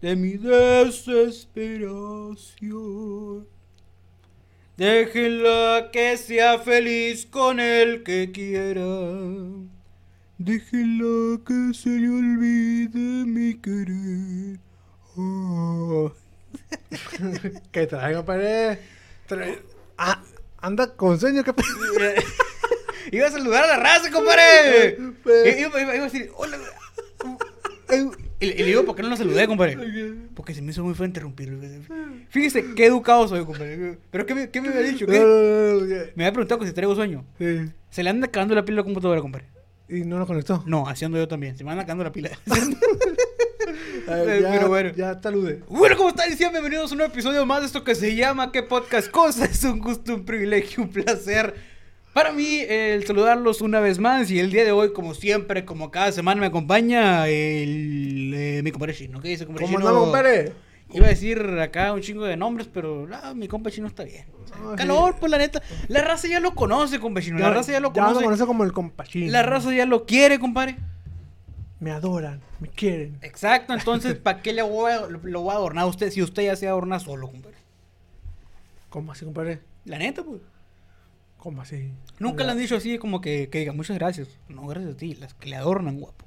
De mi desesperación. Déjenla que sea feliz con el que quiera. Déjenla que se le olvide mi querer. ¿Qué trae, compadre? Trae- Ah, anda con sueño, ¿qué pasa? Iba a saludar a la raza, compadre. Pues- Iba, iba- iba a decir, hola. Y, le digo, ¿por qué no lo saludé, compadre? Porque se me hizo muy feo interrumpir. Fíjese qué educado soy, compadre. Pero ¿qué me, qué me había dicho? ¿Qué? Me había preguntado que si traigo sueño. Sí. Se le anda cagando la pila a la computadora, compadre. ¿Y no lo conectó? No, haciendo yo también. Se me anda cagando la pila. A ver, ya, pero bueno. Ya talude. Bueno, ¿cómo están? Sean bienvenidos a un nuevo episodio más de esto que se llama ¿Qué podcast cosa? Es un gusto, un privilegio, un placer para mí el saludarlos una vez más y el día de hoy, como siempre, como cada semana me acompaña el, eh, mi compadre Chino. ¿Qué dice, compadre ¿Cómo Chino? compadre? Iba a decir acá un chingo de nombres, pero no, mi compa Chino está bien. O sea, No, sí. calor, pues la neta. La raza ya lo conoce, compa Chino. La raza ya lo Ya lo conoce. conoce como el compachín. La raza ya lo quiere, compadre. Me adoran, me quieren. Exacto, entonces, ¿para qué le voy a, lo voy a adornar a usted si usted ya se adorna solo, compadre? ¿Cómo así, compadre? La neta, pues. ¿Cómo así? Nunca le han dicho así como que, que diga muchas gracias. No, gracias a ti, las que le adornan, guapo.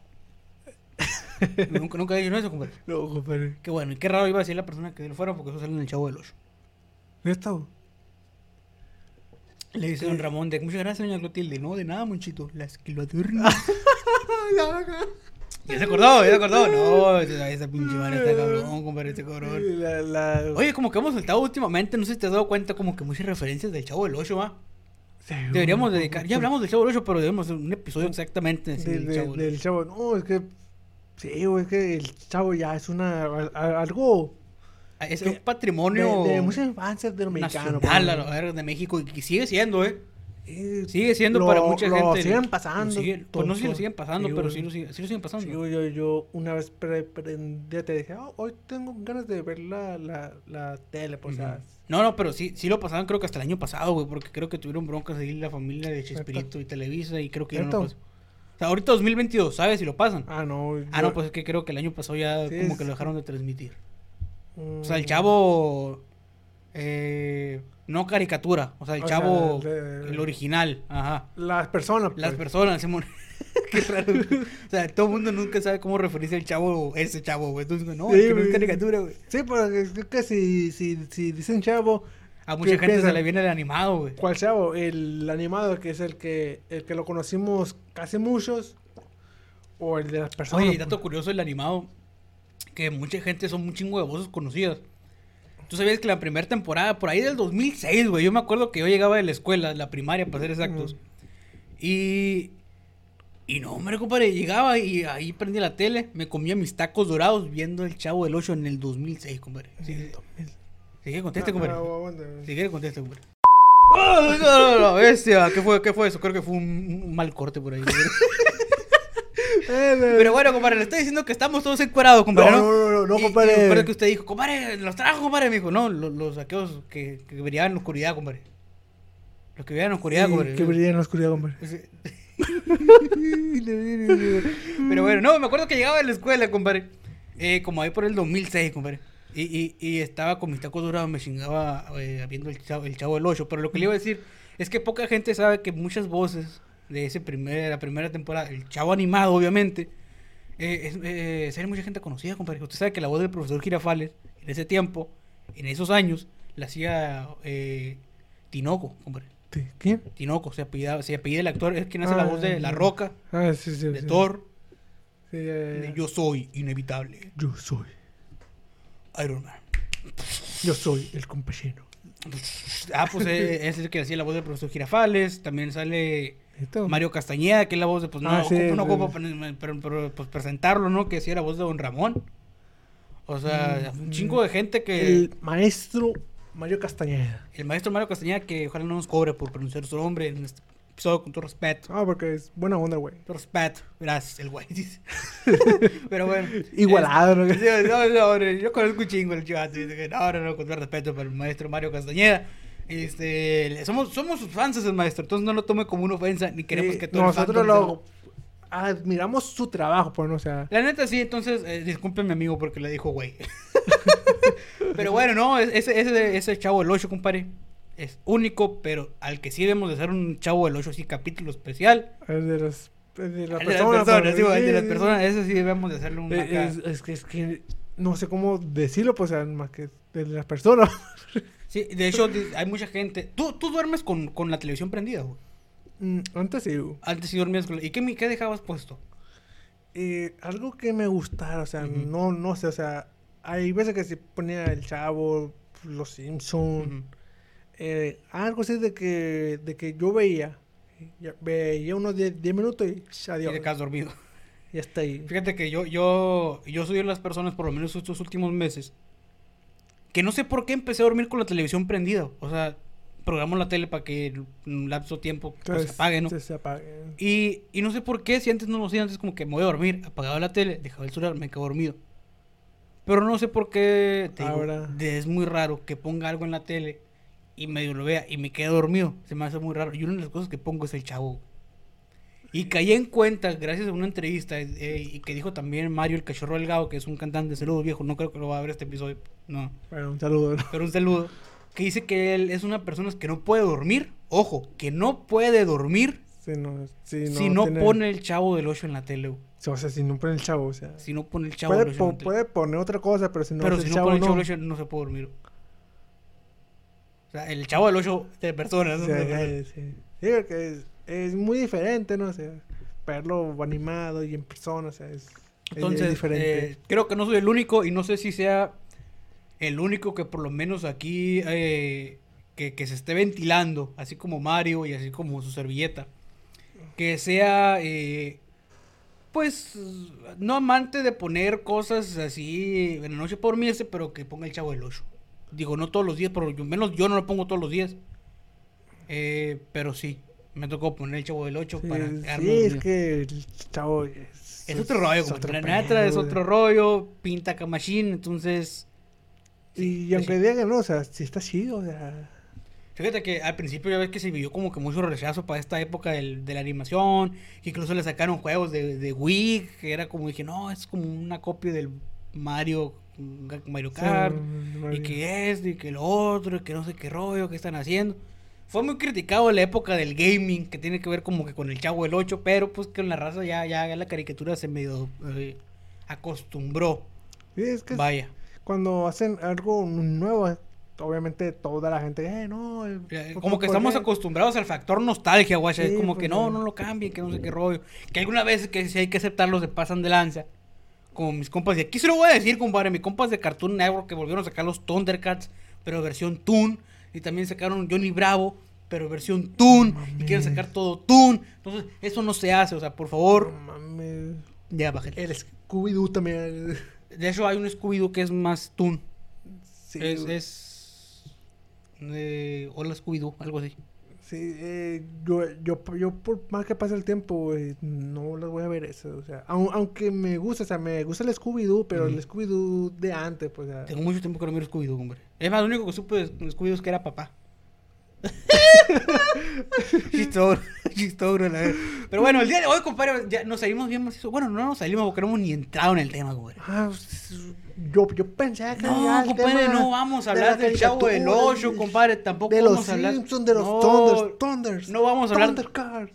nunca, nunca he dicho eso, compadre. No, compadre. Qué bueno, y qué raro iba a decir la persona que lo fuera porque eso sale en el chavo del 8. ¿Neta? Le dice don Ramón de muchas gracias, doña Clotilde. No, de nada, monchito. Las que lo adornan. ¿Ya se acordó? ¿Ya se acordó? No, esa, pinche madre está cabrón, compadre, este cabrón. La, la... Oye, como que hemos soltado últimamente, no sé si te has dado cuenta, como que muchas referencias del Chavo del 8, ¿va? Deberíamos dedicar, ya hablamos del Chavo del 8, pero debemos hacer un episodio exactamente de- del de- Chavo del del chavo. No, es que. Sí, güey, es que el chavo ya es una. a- a- algo. Es que- un patrimonio De, de mucha infancia de los mexicanos. nacional pues. de México y que sigue siendo, ¿eh? Eh, Sigue siendo lo- para mucha lo gente. siguen lo pasando. siguen- pues no sé si lo siguen pasando, Sí, pero sí lo, siguen, sí lo siguen pasando. Sí, güey, yo, yo una vez pre- prendí, te dije, "Ah, hoy tengo ganas de ver la, la, la tele, pues, o sea, Ujú. No, no, pero sí, sí lo pasaban creo que hasta el año pasado, güey, porque creo que tuvieron broncas ahí la familia de Chespirito y Televisa y creo que ya no lo pasó. O sea, ahorita 2022, ¿sabes si lo pasan? Ah, no. Ah, yo- no, pues es que creo que el año pasado ya como es- que lo dejaron de transmitir. mm, O sea, el chavo. Eh, no caricatura. O sea, el O sea, chavo. de- El original. Ajá. Las personas, Las pues. personas. Simón. Qué raro. o sea, todo el mundo nunca sabe cómo referirse al chavo. Ese chavo, güey. Entonces, no, Sí, es que no es güey. caricatura, güey. Sí, porque es que si, si, si dicen chavo, A mucha ¿Qué gente se le viene el animado, güey. ¿cuál chavo? El animado que es el que, el que lo conocimos casi muchos, o el de las personas. Oye, pues. dato curioso del animado. Que mucha gente son un chingo de voces conocidas. Tú sabías que la primera temporada, por ahí del 2006, güey. Yo me acuerdo que yo llegaba de la escuela, la primaria, para ser exactos. Y. Y no, hombre, compadre, llegaba y ahí prendía la tele, me comía mis tacos dorados viendo el Chavo del 8 en el 2006, compadre. Si quiere conteste, compadre. Ah, aguanta. Si quiere conteste, compadre. ¡Oh, no, no, no, bestia! ¿Qué fue, ¿Qué fue eso? Creo que fue un, un mal corte por ahí. Eh, Pero bueno, compadre, le estoy diciendo que estamos todos encuerados, compadre, No, ¿no? no, no, compadre. Acuerdo que usted dijo, compadre, los trajo, compadre. Me dijo, no, los, los aquellos que, que brillaban en la oscuridad, compadre. Los que brillaban en la oscuridad, compadre. Que brilla en la oscuridad, compadre. Pero bueno, no, me acuerdo que llegaba de la escuela, compadre. Eh, como ahí por el 2006, compadre. Y, y, y estaba con mis tacos dorados, me chingaba eh, viendo el chavo, el chavo del 8. Pero lo que le iba a decir es que poca gente sabe que muchas voces de ese primer, la primera temporada, el chavo animado, obviamente, eh, es, eh, es mucha gente conocida, compadre. Usted sabe que la voz del profesor Girafales, en ese tiempo, en esos años, la hacía eh, Tinoco, compadre. ¿Quién? Tinoco, se apellida, se apellida el actor, es quien hace la Ah, voz de La. Roca, Ah, sí, sí. de sí. Thor, de. Yo soy inevitable, Yo soy. Iron Man. Yo soy el compañero. Ah, pues eh, es el que hacía la voz del profesor Girafales. También sale Esto. Mario Castañeda, que es la voz de, pues no, Ah, sí, ocupo- no sí. ocupo pero- pero, pues, presentarlo, ¿no? Que hacía la voz de Don Ramón. O sea, un chingo de gente que... El, El maestro Mario Castañeda. maestro Mario Castañeda, que ojalá no nos cobre por pronunciar su nombre en este episodio, con todo respeto. Ah, porque es buena onda, güey. Todo respeto. Gracias, el güey. pero bueno. Igualado, ¿no? Sí, no, no, yo conozco un chingo el chivato. Dice que no, no, no, con todo respeto para el maestro Mario Castañeda. Este, somos, somos sus fans el maestro, entonces no lo tome como una ofensa, ni queremos Sí, que todo el Nosotros lo admiramos su trabajo, pues, ¿no? o sea. La neta sí, entonces, eh, disculpen mi amigo porque le dijo güey. pero bueno, no, es- ese, ese, ese chavo del 8, compadre, es único, pero al que sí debemos de hacer un chavo del 8 así capítulo especial. El de las, el de El de las personas. personas, pues, sí, de las sí, personas, sí debemos de hacerle un... Eh. Es, es que, es que no sé cómo decirlo, pues, más que de las personas. Sí, de hecho, hay mucha gente... Tú, tú duermes con, con la televisión prendida, güey. Mm, Antes sí. güey. Antes sí dormías con la... ¿Y qué, qué dejabas puesto? Eh, algo que me gustara, o sea, no, no sé, o sea, hay veces que se ponía el chavo, los Simpsons, eh, algo así de que, de que yo veía, veía unos 10 minutos y Y adiós, te quedas dormido. ya está ahí. Fíjate que yo, yo, yo soy de las personas, por lo menos estos últimos meses, que no sé por qué empecé a dormir con la televisión prendida. O sea, programo la tele para que en un lapso de tiempo pues, se apague, ¿no? se- apague. Y, y no sé por qué, si antes no lo hacía, antes como que me voy a dormir, apagaba la tele, dejaba el celular, me quedo dormido. Pero no sé por qué, te Ahora. es muy raro que ponga algo en la tele y medio lo vea y me quede dormido. Se me hace muy raro. Y una de las cosas que pongo es el chavo. Y caí en cuenta, gracias a una entrevista, eh, y que dijo también Mario el Cachorro Delgado, que es un cantante de saludos viejo, no creo que lo va a ver este episodio, no, Bueno, un saludo. ¿no? pero un saludo, que dice que él es una persona que no puede dormir, ojo, que no puede dormir Si no, si no, si no tiene- pone el chavo del 8 en la tele. O sea, si no pone el chavo, o sea. si no pone el chavo puede, del 8 en la tele. puede poner otra cosa, pero si no pero es si el no chavo, pone el chavo del 8 no se puede dormir. O sea, el chavo del 8 de personas. O sea, que- sí. Sí, porque es, es muy diferente, ¿no? O sea, verlo animado y en persona, o sea, es, es- es Entonces, diferente. eh, creo que no soy el único y no sé si sea el único que por lo menos aquí eh, que, que se esté ventilando, así como Mario y así como su servilleta, que sea, eh, pues, no amante de poner cosas así en la noche por dormirse, pero que ponga el chavo del 8. Digo, no todos los días, por lo menos yo no lo pongo todos los días. Eh, pero sí, me tocó poner el chavo del 8 Sí, para sí, es que el chavo es, Es otro rollo, es otro es otro rollo, pinta camachín, entonces... Y, aunque sí. digan no, o sea, sí está chido, o sea. Fíjate que al principio ya ves que se vivió como que mucho rechazo para esta época del- de la animación, que incluso le sacaron juegos de, de Wii, que era como dije, no, es como una copia del Mario, Mario Kart, y que es, y que lo otro, y que no sé qué rollo, que están haciendo. Fue muy criticado la época del gaming, que tiene que ver como que con el Chavo del 8, pero pues que en la raza ya, ya, la caricatura se medio eh, acostumbró. Sí, es que Vaya. Cuando hacen algo nuevo, obviamente toda la gente, eh, no. eh, Eh, ¿por- Como que estamos acostumbrados al factor nostalgia, guacha. Sí, es como pues, que no, no lo cambien, que no sé qué rollo. Que algunas veces que si hay que aceptarlo se pasan de lanza. Como mis compas, y aquí se lo voy a decir, compadre. Mis compas de Cartoon Network que volvieron a sacar los Thundercats, pero versión Toon. Y también sacaron Johnny Bravo, pero versión Toon. Y quieren sacar todo Toon. Entonces, eso no se hace, o sea, por favor, mames. ya bájale. El Scooby-Doo también. De hecho, hay un Scooby-Doo que es más Toon. Sí, es. es eh, Hola Scooby-Doo, algo así. Sí, eh, yo, yo, yo por más que pase el tiempo, no las voy a ver eso, o sea, au- aunque me gusta, o sea, me gusta el Scooby-Doo, pero el Scooby-Doo de antes, pues, o sea, Tengo mucho tiempo que no miro Scooby-Doo, hombre. Es más, lo único que supe de Scooby-Doo es que era papá. chistogro, la verdad. Pero bueno, el día de hoy, compadre, ya nos salimos bien macizo. Bueno, no nos salimos porque no hemos ni entrado en el tema, compadre. ah, yo, yo pensé que No, el compadre, tema no vamos a hablar la del Chavo del 8, compadre. Tampoco de vamos los a hablar. Simpsons, de los No, Thunders, Thunders, No vamos a hablar. Thundercats.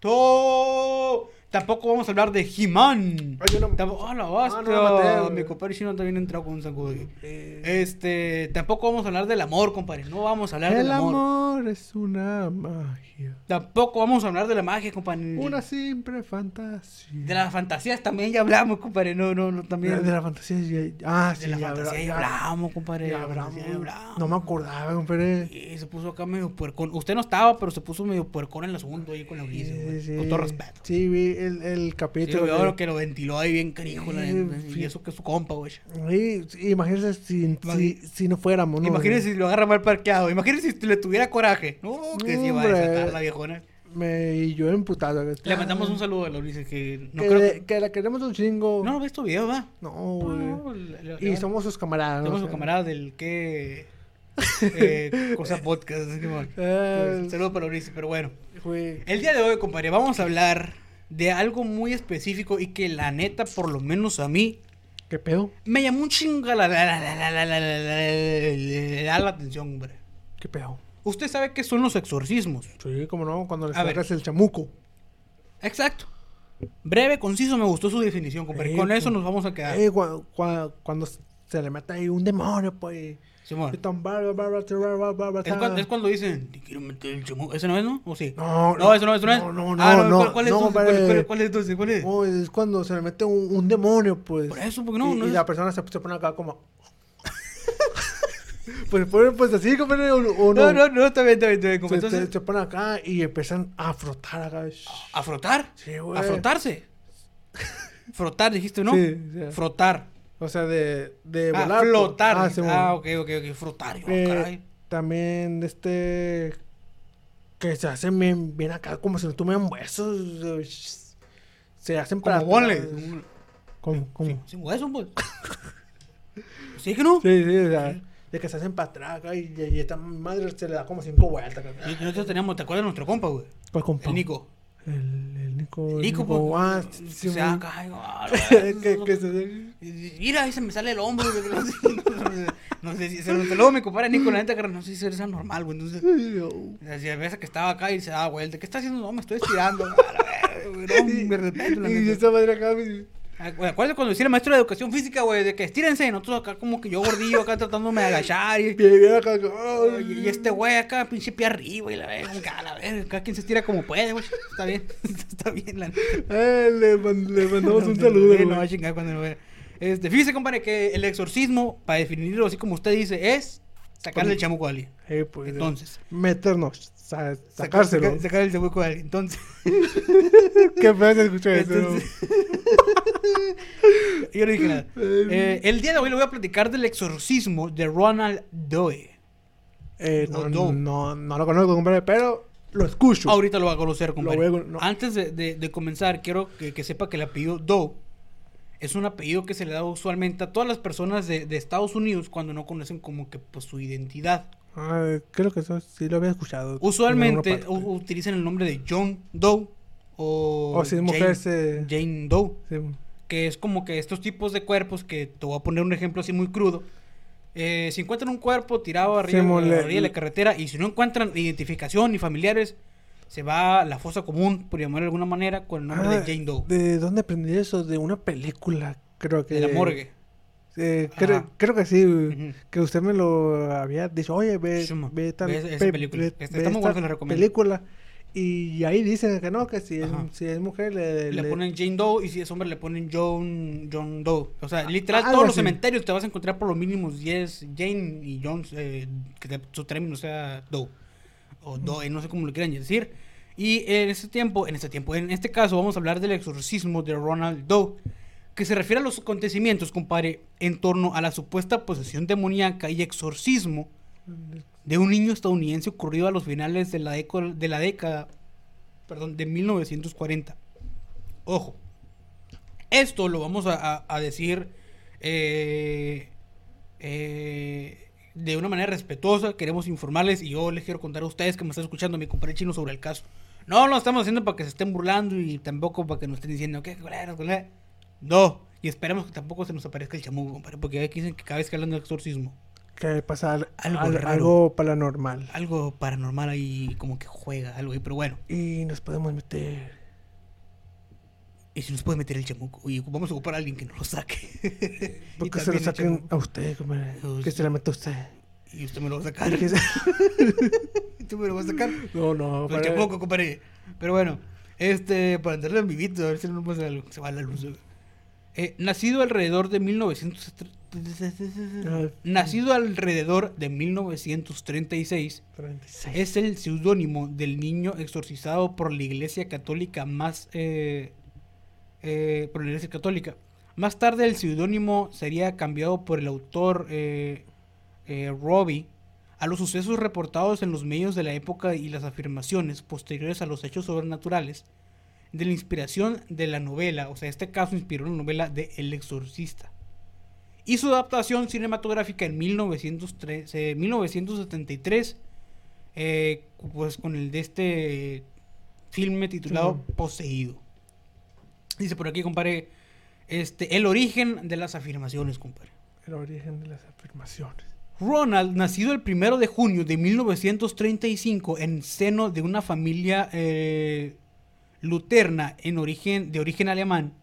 To- Tampoco vamos a hablar de He-Man. Yo no- Tampoco, oh, la Ah, no, hostia. güey. Mi compadre chino también entró con un sacudo. Eh, Este, tampoco vamos a hablar del amor, compadre. No vamos a hablar el del amor. amor es una magia. Tampoco vamos a hablar de la magia, compadre. Una simple fantasía. De las fantasías también ya hablamos, compadre. No, no, no, también. de la fantasía ya- Ah, sí, de la ya fantasía ya hablamos, compadre. ya hablamos. ya hablamos. No me acordaba, compadre. Y se puso acá medio puercón. Usted no estaba, pero se puso medio puercón en el asunto ahí con la. Sí, sí. Con todo respeto. Sí, vi el, el capítulo. que lo ventiló ahí bien carijo, la Sí, neta, sí. Y eso que es su compa, güey. Imagínese si, si, si no fuéramos, ¿no? Imagínese si lo agarra mal parqueado. Imagínese si le tuviera coraje. No, que se iba a desatar la viejona. Me, y yo emputado. Le mandamos un saludo a la Ulises que no que, creo que... que la queremos un chingo. No, no ve estos videos, va. No, güey. y somos sus camaradas. Somos ¿no? sus camaradas del que... eh, cosa podcast. Eh, Saludos para Ulises, pero bueno. El día de hoy, compadre, vamos a hablar de algo muy específico y que la neta, por lo menos a mí, ¿Qué pedo? Me llamó un chingo la, la, atención, hombre. ¿Qué pedo? Usted sabe que son los exorcismos. Sí, como no, cuando le sacas el chamuco. Exacto. Breve, conciso, me gustó su definición, compadre. Con eso nos vamos a quedar. cuando se le mata ahí un demonio, pues. Simón. Es cuando, es cuando dicen, te quiero meter el. ¿Ese no es, no? ¿O sí? No, No, eso no, eso no es. no, no, Ah, no, ¿cuál, cuál es no, entonces? ¿Cuál, compadre. cuál- cuál es entonces? ¿Cuál es? Oh, es cuando se le mete un, un demonio, pues. Por eso, porque no, y, no y es- la persona se, se pone acá como. pues, pues, pues así, compadre, o, o No, no. no, no, está bien, está bien, está bien. Se, compadre. se, Entonces, se pone acá y empiezan a frotar acá. ¿a frotar? Sí, güey. ¿A frotarse? Frotar, dijiste, ¿no? Sí, Frotar. O sea, de, de Ah, volar. pues. flotar. Ah, sí, ah ok, ok, ok. Frotar. yo, Eh. También de este. Que se hacen bien, bien acá, como si no tuvieran huesos. Se hacen para. Como atrás. ¿Cómo? ¿Cómo? Sin, sin hueso, pues. ¿Sí que no? Sí, sí, o sea, de que se hacen para atrás acá y, y esta madre se le da como cinco vueltas. Y nosotros teníamos, ¿te acuerdas de nuestro compa, güey? ¿Cuál compa? El Nico. El, el Nico. El Nico, pues. Ah, se sí, sí, saca, ay, ah, que, que se... Y- Mira, ahí se me sale el hombro. No sé, no sé si se luego me compara Nico, la neta, que no sé si es normal, güey. Entonces, así, a veces que estaba acá y se daba vuelta. ¿Qué está haciendo? No, me estoy estirando. No, me respeto, Y neta. esa madre acá... me- güey, Acuérdate cuando decía el maestro de educación física, güey, de que estírense. y Nosotros acá como que yo gordillo, acá tratándome de agachar. Y, este güey acá, pinche pie arriba. Y la verga, acá, la verga. Cada quien se estira como puede, güey. Está bien, está bien, la eh, le, man- le mandamos un saludo, Eh, güey. No va a chingar cuando lo vea. Este, fíjese, compadre, que el exorcismo, para definirlo así como usted dice, es sacarle el chamuco a alguien. Eh, pues, Entonces. Meternos, sa- sacárselo. Sacar, sacar el chamuco a alguien. Entonces. Qué feo se escucha eso. entonces yo no dije nada. Eh, el día de hoy le voy a platicar del exorcismo de Ronald Doe. Eh, no, o no, no, no lo conozco, compadre, pero lo escucho. Ahorita lo va a conocer, compadre. a no. Antes de, de- de comenzar, quiero que, que sepa que el apellido Doe es un apellido que se le da usualmente a todas las personas de, de Estados Unidos cuando no conocen como que pues, su identidad. Ah, creo que eso sí lo había escuchado. Usualmente utilizan el nombre de John Doe o, O si es mujer, Jane, se- Jane Doe, Sí. que es como que estos tipos de cuerpos que te voy a poner un ejemplo así muy crudo. Eh, si encuentran un cuerpo tirado arriba, Sí, a la orilla de la carretera y si no encuentran identificación ni familiares, se va a la fosa común, por llamarlo de alguna manera, con el nombre Ah, de Jane Doe, ¿De dónde aprendí eso? De una película, creo que. de la morgue. Eh, creo, Ajá. creo que sí, que usted me lo había dicho, oye, ve, ve tal ve pe- película. ve- ve está muy se la recomiendo. película. Y ahí dicen que no, que si es, si es mujer le, Le le- ponen Jane Doe y si es hombre le ponen John, John Doe. O sea, literal, algo todos los así. cementerios te vas a encontrar por lo mínimo 10 Jane y John, eh, que te- su término sea Doe. O Doe, no sé cómo lo quieran decir. Y en este tiempo, en este tiempo, en este caso vamos a hablar del exorcismo de Ronald Doe. Que se refiere a los acontecimientos, compadre, en torno a la supuesta posesión demoníaca y exorcismo de un niño estadounidense ocurrido a los finales de la, de la década perdón, de 1940. Ojo, esto lo vamos a decir eh, eh, de una manera respetuosa. Queremos informarles y yo les quiero contar a ustedes que me están escuchando, mi compadre chino, sobre el caso. No lo estamos haciendo para que se estén burlando y tampoco para que nos estén diciendo que No, y esperemos que tampoco se nos aparezca el chamuco, compadre, porque aquí dicen que cada vez que hablan de exorcismo, que pasa al- Algo al- raro. algo paranormal. algo paranormal ahí como que juega, algo ahí, pero bueno. Y nos podemos meter ¿y si nos puede meter el chamuco? Y vamos a ocupar a alguien que nos lo saque. ¿Por Y qué se lo el saquen a usted, compadre? Que se la meta a usted. Y usted me lo va a sacar. ¿Y tú me lo vas a sacar? No, no, El para- chamuco, compadre. Pero bueno, este, para entrarle en vivito, a ver si no pasa algo. Se va la luz. Eh, nacido alrededor de 1900... Ah. Nacido alrededor de 1936, 36. es el seudónimo del niño exorcizado por la Iglesia Católica más eh, eh, por la Iglesia Católica. Más tarde el seudónimo sería cambiado por el autor eh, Robbie a los sucesos reportados en los medios de la época y las afirmaciones posteriores a los hechos sobrenaturales de la inspiración de la novela, o sea, este caso inspiró la novela de El Exorcista. Y su adaptación cinematográfica en 1903, eh, 1973, eh, pues con el de este filme titulado. Poseído. Dice por aquí, compadre, este, el origen de las afirmaciones, compadre. El origen de las afirmaciones. Ronald, nacido el primero de junio de 1935 en seno de una familia eh, luterna en origen, de origen alemán,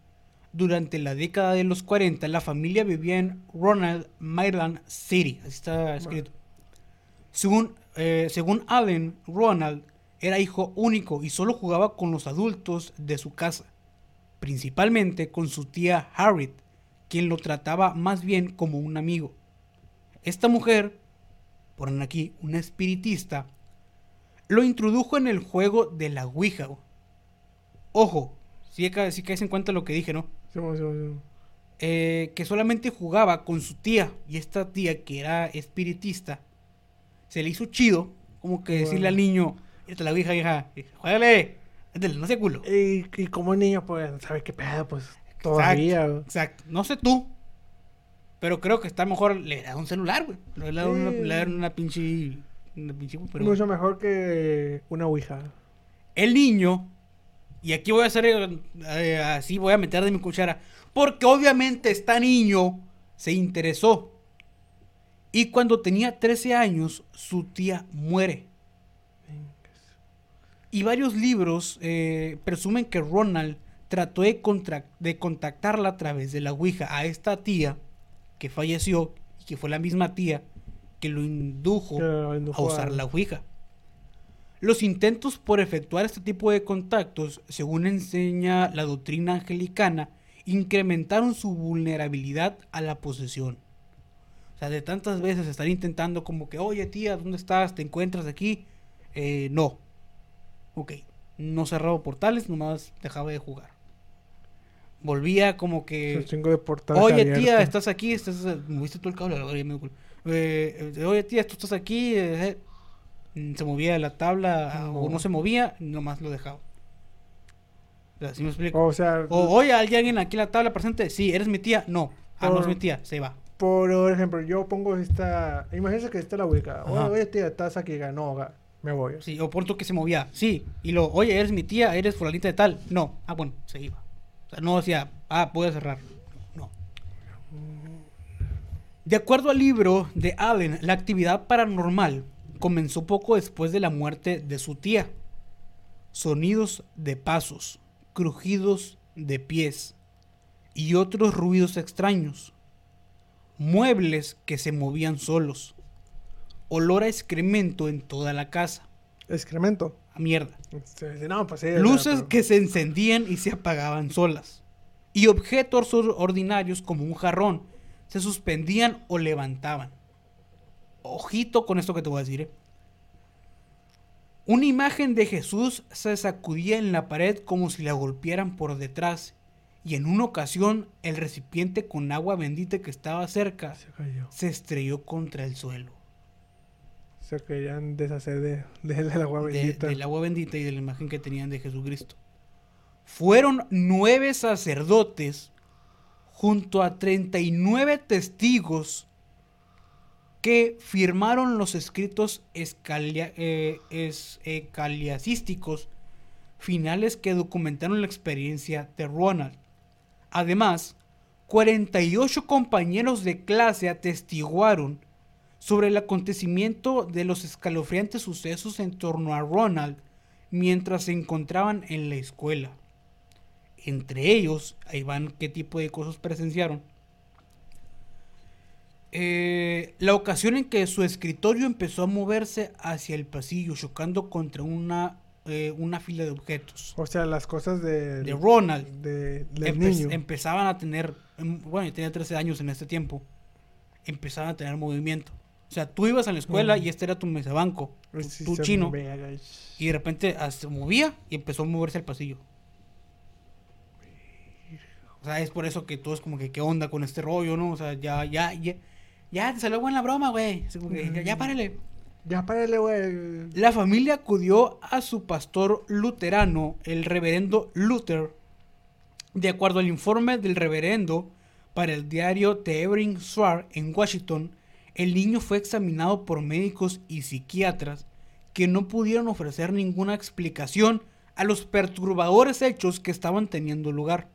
durante la década de los 40, la familia vivía en Ronald, Maryland City. Así está escrito. Según, eh, según Allen, Ronald era hijo único y solo jugaba con los adultos de su casa, principalmente con su tía Harriet, quien lo trataba más bien como un amigo. Esta mujer, ponen aquí, una espiritista, lo introdujo en el juego de la Ouija. Ojo, si, si caes en cuenta lo que dije, ¿no? Simón, Simón, Simón. Eh, que solamente jugaba con su tía y esta tía que era espiritista se le hizo chido como que decirle al niño esta la hija hija juégale no sea culo Y, y como niño, pues, ¿sabe qué pedo? Pues, todavía. güey. exacto no sé tú pero creo que está mejor le da un celular güey le da una, Sí. le da una pinche una pinche pero Mucho mejor que una ouija. el niño y aquí voy a hacer eh, eh, así voy a meter de mi cuchara porque obviamente esta niño se interesó y cuando tenía 13 años su tía muere y varios libros eh, presumen que Ronald trató de, de contactarla a través de la Ouija a esta tía que falleció y que fue la misma tía que lo indujo Que lo a usar a- la Ouija. Los intentos por efectuar este tipo de contactos, según enseña la doctrina angelicana, incrementaron su vulnerabilidad a la posesión. O sea, de tantas veces estar intentando como que, oye tía, ¿dónde estás? ¿Te encuentras aquí? Eh, no. Ok. No cerraba portales, nomás dejaba de jugar. Volvía como que... de Oye, tía, estás aquí, estás, moviste todo el cable. Eh, eh, oye, tía, tú estás aquí, eh, eh. Se movía la tabla ah, o No. se movía, nomás lo dejaba. ¿sí me explico? O sea, O, oye, ¿hay alguien aquí en la tabla presente? Sí, ¿eres mi tía? No. Ah, no es Por- mi tía, se va. por ejemplo, yo pongo esta. Imagínense que esta es la ouija. Oye, oye, tía, estás aquí. No, ga- me voy. Sí, o por tú que se movía. Sí. Y lo, oye, ¿eres mi tía? ¿Eres fulanita de tal? No. Ah, bueno, se iba. O sea, no decía, ah, puedo cerrar. No. De acuerdo al libro de Allen, la actividad paranormal comenzó poco después de la muerte de su tía. Sonidos de pasos, crujidos de pies y otros ruidos extraños. Muebles que se movían solos. Olor a excremento en toda la casa. Excremento. A mierda. No, pues sí. Luces pero- que se encendían y se apagaban solas. Y objetos or- ordinarios como un jarrón se suspendían o levantaban. Ojito con esto que te voy a decir. ¿eh? Una imagen de Jesús se sacudía en la pared como si la golpearan por detrás. Y en una ocasión el recipiente con agua bendita que estaba cerca Se estrelló contra el suelo. Se querían deshacer de, de, del agua de- bendita. del agua bendita y de la imagen que tenían de Jesucristo. Fueron nueve sacerdotes junto a 39 testigos que firmaron los escritos escalia- eh, eclesiásticos finales que documentaron la experiencia de Ronald. Además, 48 compañeros de clase atestiguaron sobre el acontecimiento de los escalofriantes sucesos en torno a Ronald mientras se encontraban en la escuela. entre ellos, ahí van qué tipo de cosas presenciaron. Eh, la ocasión en que su escritorio empezó a moverse hacia el pasillo, chocando contra una, eh, una fila de objetos. O sea, las cosas de... De Ronald. De, del Empe- niño. empezaban a tener, em, bueno, yo tenía 13 años en este tiempo, empezaban a tener movimiento. O sea, tú ibas a la escuela y este era tu mesabanco, tu, Sí, tu chino, y de repente ah, se movía y empezó a moverse el pasillo. O sea, es por eso que todos como que, ¿qué onda con este rollo, no? O sea, ya, ya, ya, ya te salió buena broma, güey. Ya, ya párale. Ya párale, güey. La familia acudió a su pastor luterano, el reverendo Luther. De acuerdo al informe del reverendo para el diario The Evening Star en Washington, el niño fue examinado por médicos y psiquiatras que no pudieron ofrecer ninguna explicación a los perturbadores hechos que estaban teniendo lugar.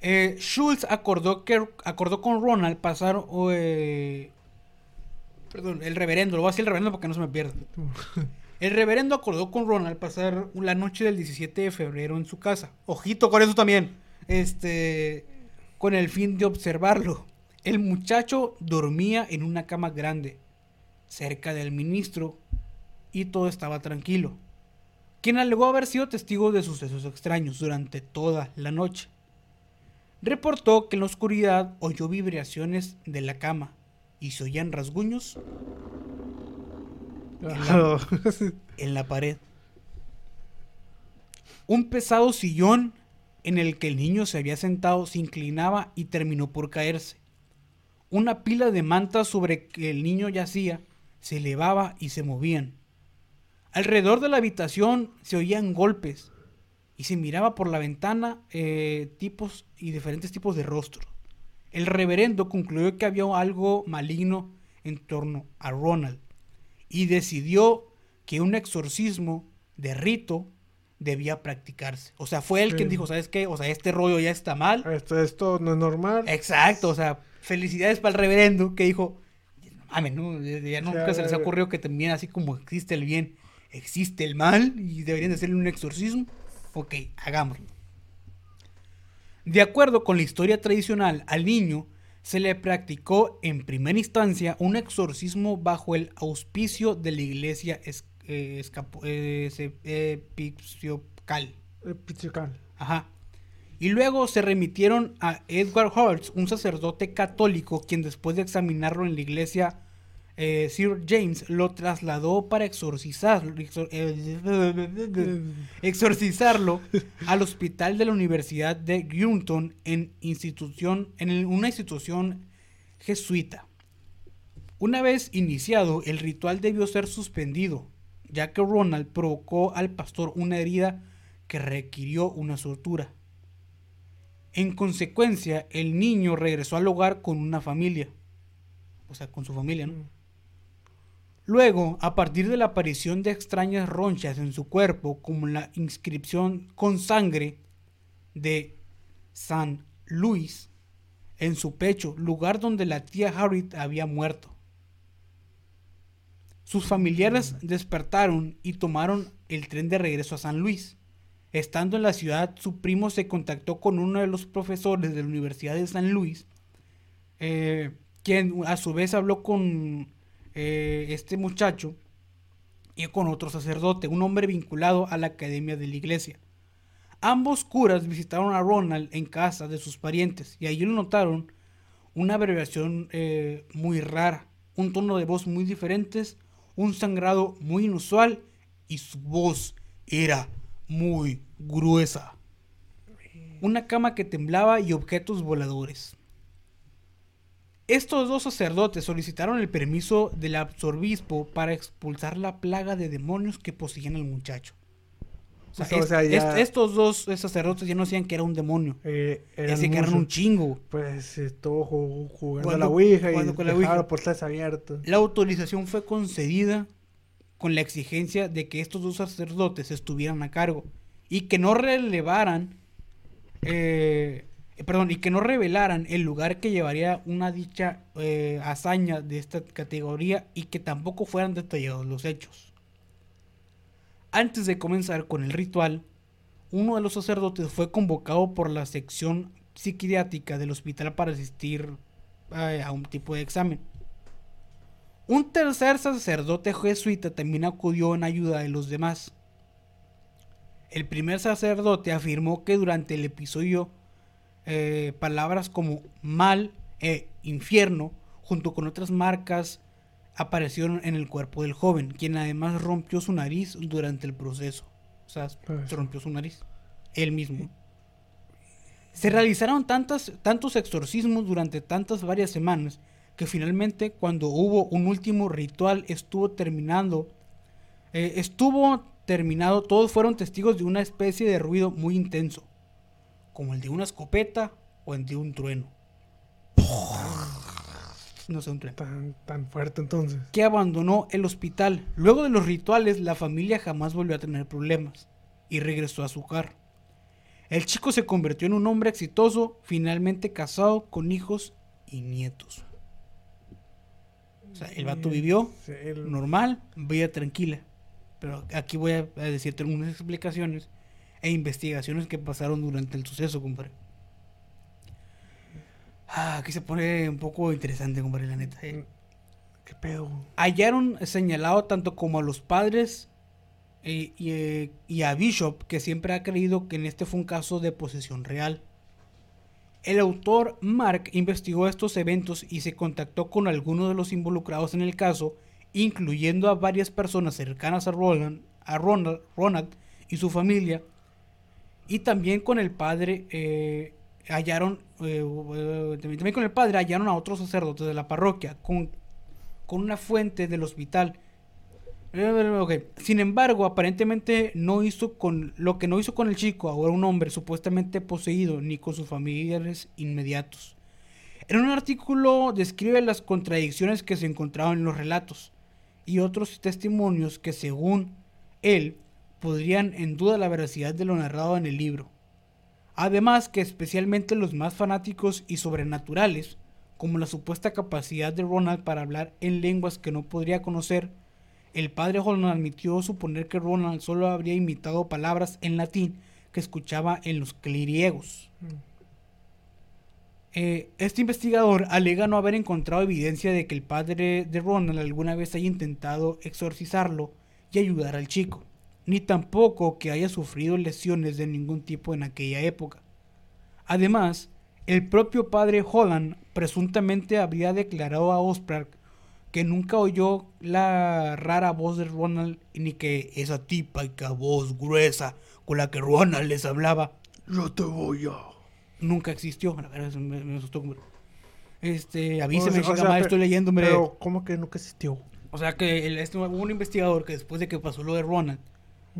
Eh, Schultz acordó, que, acordó con Ronald pasar eh, Perdón, el reverendo, lo voy a decir el reverendo porque no se me pierda. El reverendo acordó con Ronald pasar la noche del 17 de febrero en su casa. Ojito con eso también. Este, con el fin de observarlo. El muchacho dormía en una cama grande, cerca del ministro, y todo estaba tranquilo. Quien alegó haber sido testigo de sucesos extraños durante toda la noche. Reportó que en la oscuridad oyó vibraciones de la cama y se oían rasguños en la pared. Un pesado sillón en el que el niño se había sentado se inclinaba y terminó por caerse. Una pila de mantas sobre que el niño yacía se elevaba y se movían. Alrededor de la habitación se oían golpes y se miraba por la ventana eh, tipos y diferentes tipos de rostros. El reverendo concluyó que había algo maligno en torno a Ronald y decidió que un exorcismo de rito debía practicarse. O sea, fue él quien Sí. dijo, ¿sabes qué? O sea, este rollo ya está mal. Esto, esto no es normal. Exacto, o sea, felicidades para el reverendo que dijo, mames, ¿no? Ya nunca se les ha ocurrido que también así como existe el bien, existe el mal y deberían de hacerle un exorcismo. Ok, hagámoslo. De acuerdo con la historia tradicional, al niño se le practicó en primera instancia un exorcismo bajo el auspicio de la iglesia es- eh, escapo- eh. Episcopal. Ajá. Y luego se remitieron a Edward Holtz, un sacerdote católico, quien después de examinarlo en la iglesia eh, Sir James lo trasladó para eh, exorcizarlo al hospital de la Universidad de Gunton en, institución, en una institución jesuita. Una vez iniciado, el ritual debió ser suspendido, ya que Ronald provocó al pastor una herida que requirió una sutura. En consecuencia, el niño regresó al hogar con una familia. O sea, con su familia, ¿no? Luego, a partir de la aparición de extrañas ronchas en su cuerpo, como la inscripción con sangre de San Luis en su pecho, lugar donde la tía Harriet había muerto. Sus familiares despertaron y tomaron el tren de regreso a San Luis. Estando en la ciudad, su primo se contactó con uno de los profesores de la Universidad de San Luis, eh, quien a su vez habló con eh, este muchacho y con otro sacerdote, un hombre vinculado a la academia de la iglesia. Ambos curas visitaron a Ronald en casa de sus parientes y allí lo notaron una abreviación eh, muy rara, un tono de voz muy diferentes, un sangrado muy inusual y su voz era muy gruesa. Una cama que temblaba y objetos voladores. Estos dos sacerdotes solicitaron el permiso del arzobispo para expulsar la plaga de demonios que poseían al muchacho. O sea, O sea, o es- sea, ya- est- estos dos eh, sacerdotes ya no decían que era un demonio. Eh, eran que eran un chingo. Pues estuvo ju- jugando a la Ouija y con la Ouija. puertas abiertas. La autorización fue concedida con la exigencia de que estos dos sacerdotes estuvieran a cargo y que no relevaran, eh, perdón, y que no revelaran el lugar que llevaría una dicha eh, hazaña de esta categoría y que tampoco fueran detallados los hechos. Antes de comenzar con el ritual, uno de los sacerdotes fue convocado por la sección psiquiátrica del hospital para asistir eh, a un tipo de examen. Un tercer sacerdote jesuita también acudió en ayuda de los demás. El primer sacerdote afirmó que durante el episodio eh, palabras como mal e infierno, junto con otras marcas, aparecieron en el cuerpo del joven, quien además rompió su nariz durante el proceso. O sea, Pues. se rompió su nariz. Él mismo. Se realizaron tantas, tantos exorcismos durante tantas varias semanas que finalmente cuando hubo un último ritual estuvo terminando, eh, estuvo terminado, todos fueron testigos de una especie de ruido muy intenso, como el de una escopeta o el de un trueno. No sé, un trueno Tan, tan fuerte entonces. que abandonó el hospital. Luego de los rituales, la familia jamás volvió a tener problemas y regresó a su hogar. El chico se convirtió en un hombre exitoso, finalmente casado, con hijos y nietos. O sea, el vato vivió normal, vida tranquila. Pero aquí voy a decirte algunas explicaciones e investigaciones que pasaron durante el suceso, compadre. Ah, aquí se pone un poco interesante, compadre, la neta. eh ¿Qué pedo? hallaron señalado tanto como a los padres eh, y, eh, y a Bishop, que siempre ha creído que en este fue un caso de posesión real. El autor Mark investigó estos eventos y se contactó con algunos de los involucrados en el caso, incluyendo a varias personas cercanas a Roland, a Ronald, Ronald y su familia, y también con el padre eh, hallaron eh, eh, también con el padre hallaron a otros sacerdotes de la parroquia con con una fuente del hospital. Sin embargo, aparentemente no hizo con lo que no hizo con el chico, ahora un hombre supuestamente poseído, ni con sus familiares inmediatos. En un artículo describe las contradicciones que se encontraban en los relatos y otros testimonios que según él podrían en duda la veracidad de lo narrado en el libro. Además que especialmente los más fanáticos y sobrenaturales, como la supuesta capacidad de Ronald para hablar en lenguas que no podría conocer, el padre Holland admitió suponer que Ronald solo habría imitado palabras en latín que escuchaba en los cleriegos. Eh, este investigador alega no haber encontrado evidencia de que el padre de Ronald alguna vez haya intentado exorcizarlo y ayudar al chico, ni tampoco que haya sufrido lesiones de ningún tipo en aquella época. Además, el propio padre Holland presuntamente había declarado a Osprey que nunca oyó la rara voz de Ronald ni que esa típica voz gruesa con la que Ronald les hablaba Yo te voy a. nunca existió. La verdad, me, me asustó. Este, avíseme, O sea- o sea, estoy leyendo, hombre. Pero, ¿cómo que nunca existió? O sea que el- este, hubo un investigador que después de que pasó lo de Ronald.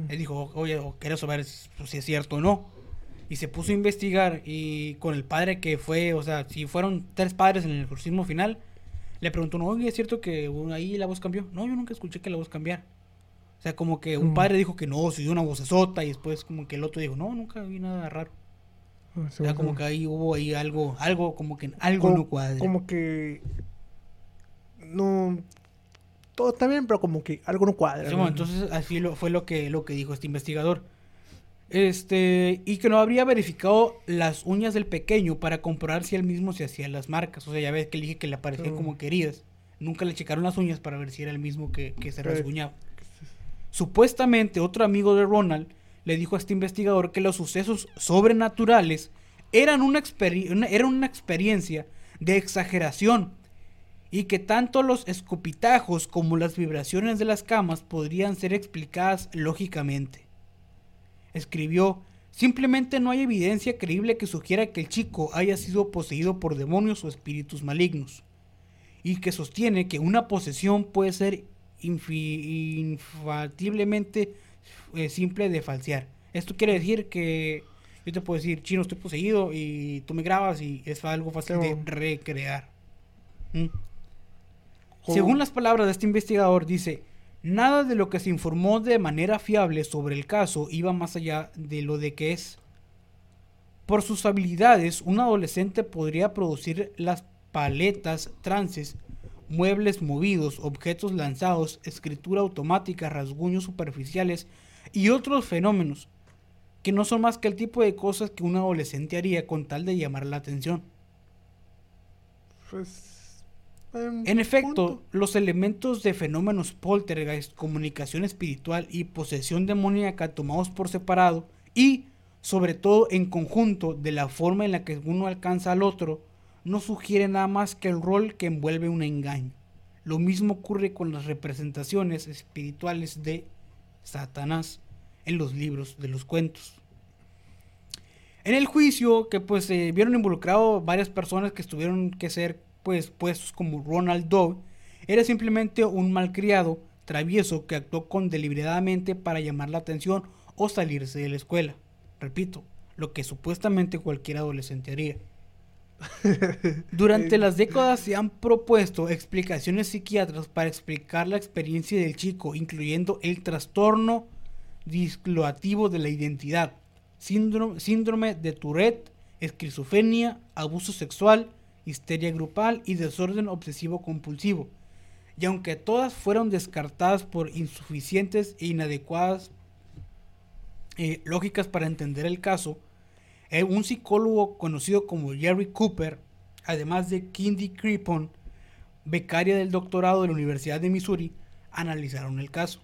Él dijo, oye, o quiero saber si, es cierto o no. Y se puso a investigar y con el padre que fue, o sea, si fueron tres padres en el exorcismo final, le preguntó, no, oye, ¿es cierto que ahí la voz cambió? No, yo nunca escuché que la voz cambiara. O sea, como que un Mm. padre dijo que no, se dio una vocesota y después como que el otro dijo, no, nunca vi nada raro. Ah, O sea, como que ahí hubo ahí algo, algo como que algo Como- no cuadra. Como que. No. Todo está bien, pero como que algo no cuadra. Sí, ¿no? bueno, entonces así lo, fue lo que, lo que dijo este investigador. Este, y que no habría verificado las uñas del pequeño para comprobar si él mismo se hacía las marcas. O sea, ya ves que le dije que le aparecían como queridas. Nunca le checaron las uñas para ver si era el mismo que, que se rasguñaba. Supuestamente, otro amigo de Ronald le dijo a este investigador que los sucesos sobrenaturales eran una- eran una experiencia de exageración y que tanto los escopitajos como las vibraciones de las camas podrían ser explicadas lógicamente. Escribió, simplemente no hay evidencia creíble que sugiera que el chico haya sido poseído por demonios o espíritus malignos, y que sostiene que una posesión puede ser infatiblemente eh, simple de falsear. Esto quiere decir que yo te puedo decir, chino, estoy poseído y tú me grabas y es algo fácil de recrear. ¿Mm? Según las palabras de este investigador, dice, nada de lo que se informó de manera fiable sobre el caso iba más allá de lo de que es. Por sus habilidades, un adolescente podría producir las paletas, trances, muebles movidos, objetos lanzados, escritura automática, rasguños superficiales y otros fenómenos que no son más que el tipo de cosas que un adolescente haría con tal de llamar la atención. Pues. En efecto, los elementos de fenómenos poltergeist, comunicación espiritual y posesión demoníaca tomados por separado y, sobre todo en conjunto, de la forma en la que uno alcanza al otro, no sugiere nada más que el rol que envuelve un engaño. Lo mismo ocurre con las representaciones espirituales de Satanás en los libros de los cuentos. En el juicio, que pues se vieron involucrados varias personas que estuvieron que ser pues puestos como Ronald Doe, era simplemente un malcriado travieso que actuó con deliberadamente para llamar la atención o salirse de la escuela. Repito, lo que supuestamente cualquier adolescente haría. Durante las décadas se han propuesto explicaciones psiquiátricas para explicar la experiencia del chico, incluyendo el trastorno discloativo de la identidad, síndrome, síndrome de Tourette, esquizofrenia, abuso sexual, histeria grupal y desorden obsesivo compulsivo. Y aunque todas fueron descartadas por insuficientes e inadecuadas eh, lógicas para entender el caso, eh, un psicólogo conocido como Jerry Cooper, además de Kindy Crepon, becaria del doctorado de la Universidad de Missouri, analizaron el caso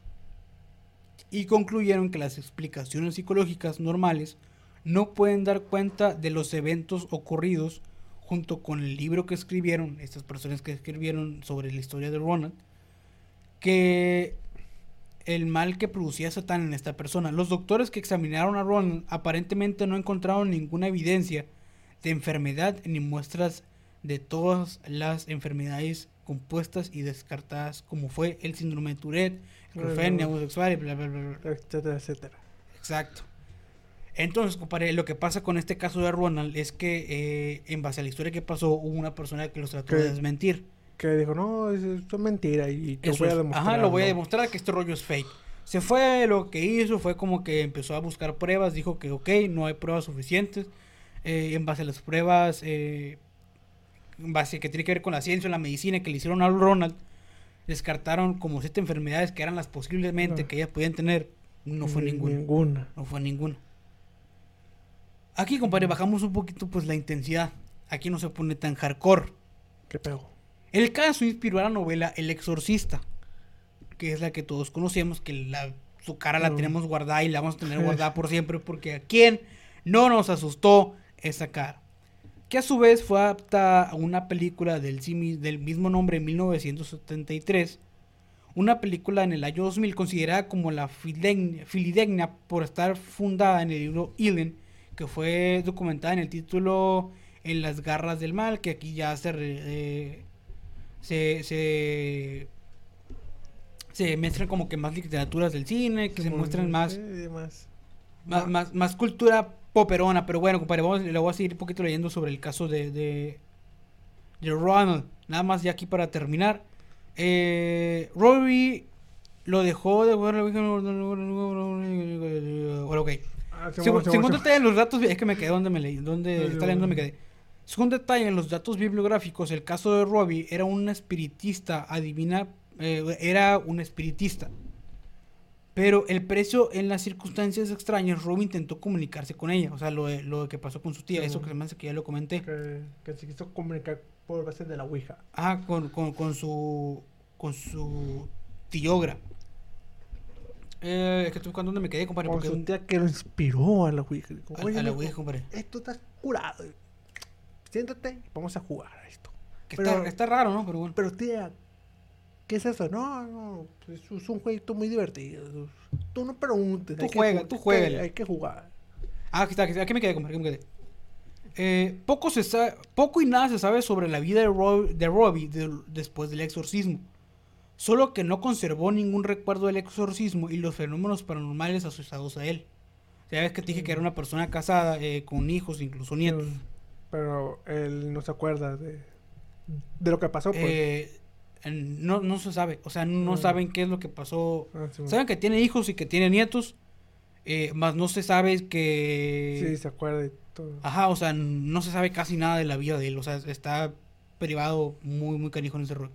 y concluyeron que las explicaciones psicológicas normales no pueden dar cuenta de los eventos ocurridos junto con el libro que escribieron, estas personas que escribieron sobre la historia de Ronald, que el mal que producía Satán en esta persona. Los doctores que examinaron a Ronald aparentemente no encontraron ninguna evidencia de enfermedad ni muestras de todas las enfermedades compuestas y descartadas como fue el síndrome de Tourette, esquizofrenia, abuso sexual y bla bla bla, bla. Etcétera, etcétera. Exacto. Entonces, compadre, lo que pasa con este caso de Ronald es que eh, en base a la historia que pasó hubo una persona que los trató de ¿Qué? desmentir. Que dijo, no, es- esto es mentira y te voy a demostrar. Ajá, lo voy a ¿no? demostrar que este rollo es fake. Se fue, lo que hizo fue como que empezó a buscar pruebas, dijo que ok, no hay pruebas suficientes. eh, en base a las pruebas, eh, en base que tiene que ver con la ciencia, la medicina que le hicieron a Ronald, descartaron como siete enfermedades que eran las posiblemente No. que ellas podían tener. No fue Ni- ninguna. Ninguna. No fue ninguna. Aquí, compadre, bajamos un poquito pues la intensidad. Aquí no se pone tan hardcore. ¿Qué pego? El caso inspiró a la novela El Exorcista, que es la que todos conocemos, que la, su cara la Mm. tenemos guardada y la vamos a tener guardada por siempre, porque a quién no nos asustó esa cara. Que a su vez fue adaptada a una película del, del mismo nombre en 1973, una película en el año 2000 considerada como la filigna por estar fundada en el libro Eden, que fue documentada en el título En las garras del mal, que aquí ya se, re- eh, se, se, se muestran como que más literaturas del cine, que se muestran más, Sí, más. más, más, más cultura poperona. Pero bueno, compadre, vamos, le voy a seguir un poquito leyendo sobre el caso de, de, de Ronald. Nada más ya aquí para terminar. Eh, Robbie lo dejó de... Bueno, ok. Ah, sí. detalle en los datos, es que me quedé donde me leí, donde está leyendo me quedé. Segundo detalle en los datos bibliográficos, el caso de Robbie era un espiritista, adivina, eh, era un espiritista. Pero el precio en las circunstancias extrañas, Robbie intentó comunicarse con ella, o sea, lo, de- lo que pasó con su tía, Sí, eso que se me hace que ya lo comenté. Que, que se quiso comunicar por base de la Ouija. Ah, con, con, con su con su tiogra. Eh, es que estoy buscando dónde me quedé, compadre, porque su un- tía que lo inspiró a la Ouija. A, "Oye, a la Ouija, compadre. Esto está curado. Siéntate vamos a jugar a esto. Que pero- está, está raro, ¿no? Pero bueno. Pero tía, ¿qué es eso? No, no, es un jueguito muy divertido. Tú no preguntes. Tú hay que juega, ju- tú juégale. Hay que jugar. Ah, aquí está, aquí, está, aquí me quedé, compadre, aquí me quedé. Eh, poco, se sa- poco y nada se sabe sobre la vida de, Ro- de Robbie de- después del exorcismo. Solo que no conservó ningún recuerdo del exorcismo y los fenómenos paranormales asociados a él. Ya ves que te dije que era una persona casada, eh, con hijos, incluso nietos. Pero él no se acuerda de, de lo que pasó. Pues. Eh, no, no se sabe, o sea, no Mm. saben qué es lo que pasó. Ah, sí, Saben que tiene hijos y que tiene nietos, eh, más no se sabe que... sí, se acuerda de todo. Ajá, o sea, no se sabe casi nada de la vida de él. O sea, está privado muy, muy canijo en ese rol.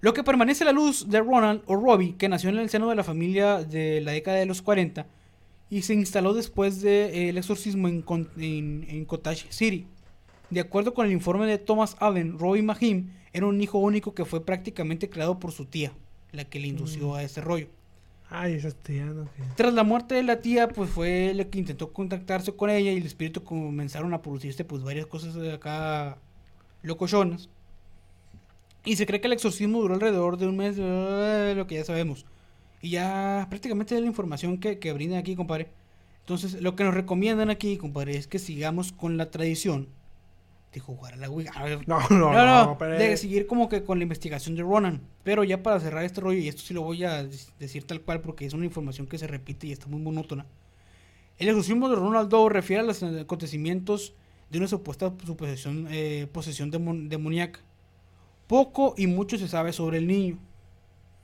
Lo que permanece a la luz de Ronald o Robbie, que nació en el seno de la familia de la década de los 40 y se instaló después del exorcismo en, en, en Cottage City. De acuerdo con el informe de Thomas Allen, Robbie Mahim era un hijo único que fue prácticamente creado por su tía, la que le indució Mm. a ese rollo. Ay, esa tía, ¿no? Tras la muerte de la tía, pues fue la que intentó contactarse con ella y el espíritu comenzaron a producirse pues varias cosas de acá locochonas. Y se cree que el exorcismo duró alrededor de un mes, eh, lo que ya sabemos. Y ya prácticamente es la información que, que brindan aquí, compadre. Entonces, lo que nos recomiendan aquí, compadre, es que sigamos con la tradición de jugar a la Ouija. No, no, no, no, no, pero- de seguir como que con la investigación de Ronan. Pero ya para cerrar este rollo, y esto sí lo voy a decir tal cual porque es una información que se repite y está muy monótona. El exorcismo de Ronald Doe refiere a los acontecimientos de una supuesta su posesión, eh, posesión demon- demoníaca. Poco y mucho se sabe sobre el niño,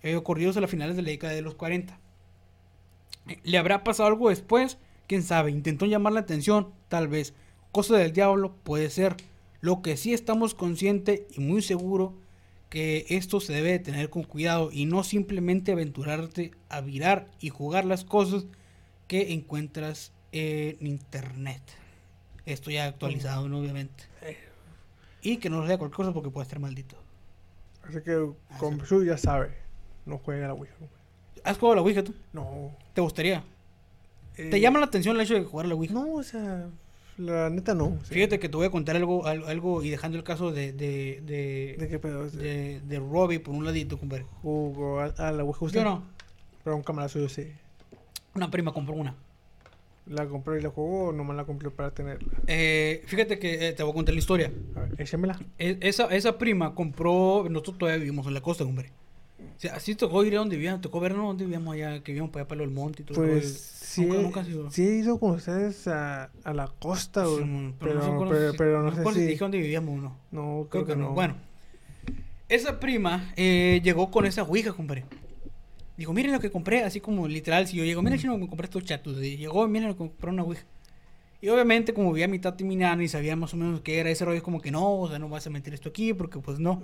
eh, ocurridos a las finales de la década de los 40. Eh, ¿Le habrá pasado algo después? ¿Quién sabe? Intentó llamar la atención, tal vez. Cosa del diablo, puede ser. Lo que sí estamos conscientes y muy seguro que esto se debe de tener con cuidado y no simplemente aventurarte a virar y jugar las cosas que encuentras en internet. Esto ya actualizado, ¿no? obviamente. Y que no lea cualquier cosa porque puede estar maldito. Así que con su ya sabe. No juega a la Ouija. ¿Has jugado a la Ouija tú? No. ¿Te gustaría? ¿Te Eh, llama la atención el hecho de jugar a la Ouija? No, o sea, la neta no. Fíjate que te voy a contar algo, al- algo y dejando el caso de, de, ¿De de, qué pedo? De, de Robbie por un ladito, compadre. Jugó a, a la Ouija usted. Yo no. Pero un camarazo yo sí. Una prima compró una. ¿La compró y la jugó o nomás la compró para tenerla? Eh, fíjate que eh, te voy a contar la historia. A ver, échamela. E- esa, esa prima compró. Nosotros todavía vivimos en la costa, hombre. O sea, así tocó ir a donde vivíamos, tocó ver ¿no? donde vivíamos allá, que vivíamos para allá para el monte y todo. Pues sí, Nunca- nunca has ido. sí he ido con ustedes a, a la costa, güey. Sí, pero, no sé pero, cuándo- pero, si- no me sé si... dije dónde vivíamos no. No, Creo, que, no. Bueno, esa prima eh, llegó con esa ouija, compadre. Dijo, miren lo que compré, así como literal, si yo llego, miren chino, me compré estos chatos. Y llegó, miren lo que compré una ouija. Y obviamente, como vi a mi tata y mi nana y sabía más o menos qué era ese rollo, como que no, o sea, no vas a meter esto aquí, porque pues no.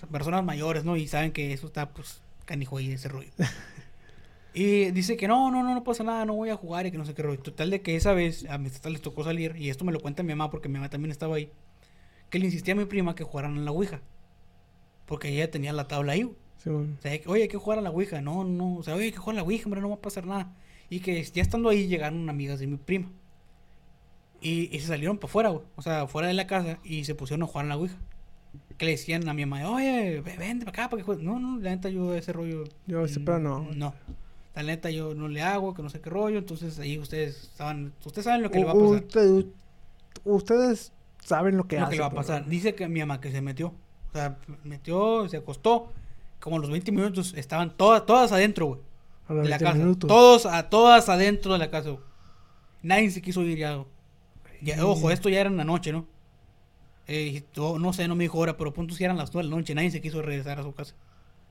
Son personas mayores, ¿no? Y saben que eso está, pues, canijo ahí, ese rollo. y dice que no, no, no, no pasa nada, no voy a jugar y que no sé qué rollo. Total de que esa vez a mi tata les tocó salir, y esto me lo cuenta mi mamá porque mi mamá también estaba ahí, que le insistía a mi prima que jugaran a la Ouija. Porque ella tenía la tabla ahí. Simón. O sea, oye, hay que jugar a la Ouija. No, no, o sea, oye, hay que jugar a la Ouija, hombre, no va a pasar nada. Y que ya estando ahí llegaron amigas de mi prima. Y, y se salieron para afuera, güey. O sea, fuera de la casa y se pusieron a jugar a la Ouija. Que le decían a mi mamá, oye, ve- vente para acá para que juegues. No, no, la neta yo ese rollo. Yo ese pedo no. No. La neta yo no le hago, que no sé qué rollo. Entonces ahí ustedes saben, ustedes saben lo que U- le va a pasar. usted- ustedes saben lo que lo hacen. que le va a pasar. Dice que mi mamá que se metió. O sea, metió, se acostó. Como los 20 minutos estaban todas, todas adentro, güey. A los De la 20 casa. minutos. Todos, a todas adentro de la casa, güey. Nadie se quiso ir ya. Ya, ojo, esto ya era en la noche, ¿no? Eh, y to- no sé, no me dijo hora, pero punto si eran las 9 de la noche. Nadie se quiso regresar a su casa.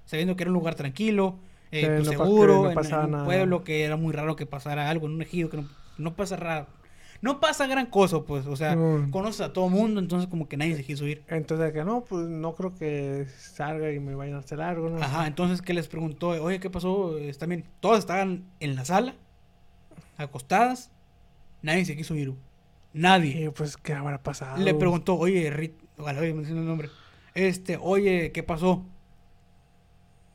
Sabiendo que era un lugar tranquilo, eh, Sí, pues, no seguro, no en- un nada. pueblo que era muy raro que pasara algo, en un ejido que no, no pasa raro. No pasa gran cosa, pues, o sea, No. conoces a todo mundo, entonces como que nadie se quiso ir. Entonces, que no, pues no creo que salga y me vayan a hacer algo, ¿no? Ajá, entonces que les preguntó, oye, ¿qué pasó? Están bien. Todas estaban en la sala, acostadas, nadie se quiso ir. Nadie. Pues, ¿qué habrá pasado? Le preguntó, oye, Rit, ojalá oye, me el nombre. Este, oye, ¿qué pasó?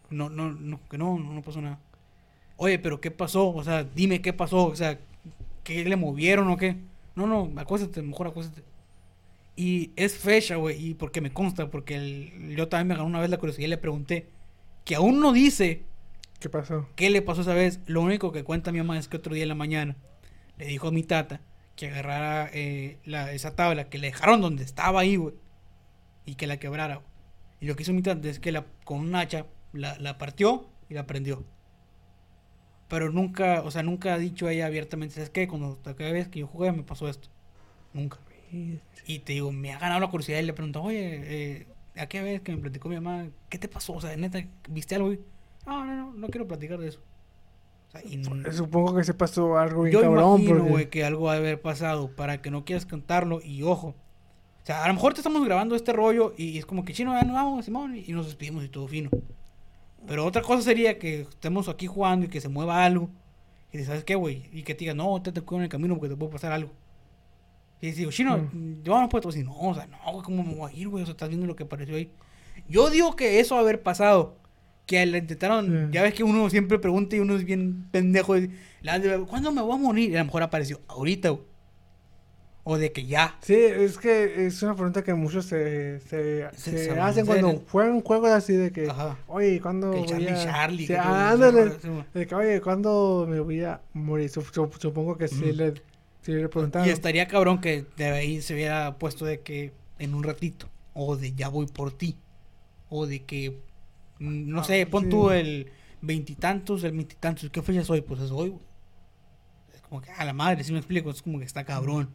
No, no, no, que no, no, no pasó nada. Oye, pero ¿qué pasó? O sea, dime qué pasó. O sea, ¿qué le movieron o qué? No, no, acuéstate, mejor acuéstate. Y es fecha, güey, y porque me consta, porque el- yo también me ganó una vez la curiosidad y le pregunté, que aún no dice ¿Qué pasó? ¿Qué le pasó esa vez? Lo único que cuenta mi mamá es que otro día en la mañana le dijo a mi tata que agarrara eh, la, esa tabla, que le dejaron donde estaba ahí, güey, y que la quebrara. Y lo que hizo mi tata es que la, con un hacha la, la partió y la prendió. Pero nunca, o sea, nunca ha dicho ella abiertamente, ¿sabes qué? Cuando cada vez que yo jugué me pasó esto. Nunca. Y- te digo, me ha ganado la curiosidad y le pregunto, oye, eh, aquella vez que me platicó mi mamá, ¿qué te pasó? O sea, neta, ¿viste algo? Y, no, no, no, no quiero platicar de eso. O sea, y no- Supongo que se pasó algo bien yo cabrón. imagino, porque- güey, que algo va a haber pasado para que no quieras contarlo y ojo. O sea, a lo mejor te estamos grabando este rollo y es como que chino, ya nos vamos, Simón, y nos despedimos y todo fino. Pero otra cosa sería que estemos aquí jugando y que se mueva algo Y dices, ¿sabes qué, güey? Y que te diga, no, te te cuido en el camino porque te puede pasar algo. Y digo, chino, Mm. yo no puedo decir, no, o sea, no, güey, ¿cómo me voy a ir, güey? O sea, estás viendo lo que apareció ahí. Yo digo que eso haber pasado, que le intentaron, Sí. ya ves que uno siempre pregunta y uno es bien pendejo, y ¿cuándo me voy a morir? Y a lo mejor apareció ahorita, güey. O de que ya. Sí, es que es una pregunta que muchos se, se, Se- hacen cuando el- juegan juegos así de que, Ajá. oye, ¿cuándo Que voy Charlie a...? Charlie. Sí, que ándale. Sí. De que, oye, ¿cuándo me voy a morir? Sup- sup- supongo que sí le, sí le preguntaron. Y estaría cabrón que de ahí se hubiera puesto de que en un ratito. O de ya voy por ti. O de que, mm, no Ah, sé, pon sí. tú el veintitantos, el veintitantos. ¿Qué fecha es hoy? Pues es hoy, güey. Es como que a la madre, si me explico, es como que está cabrón.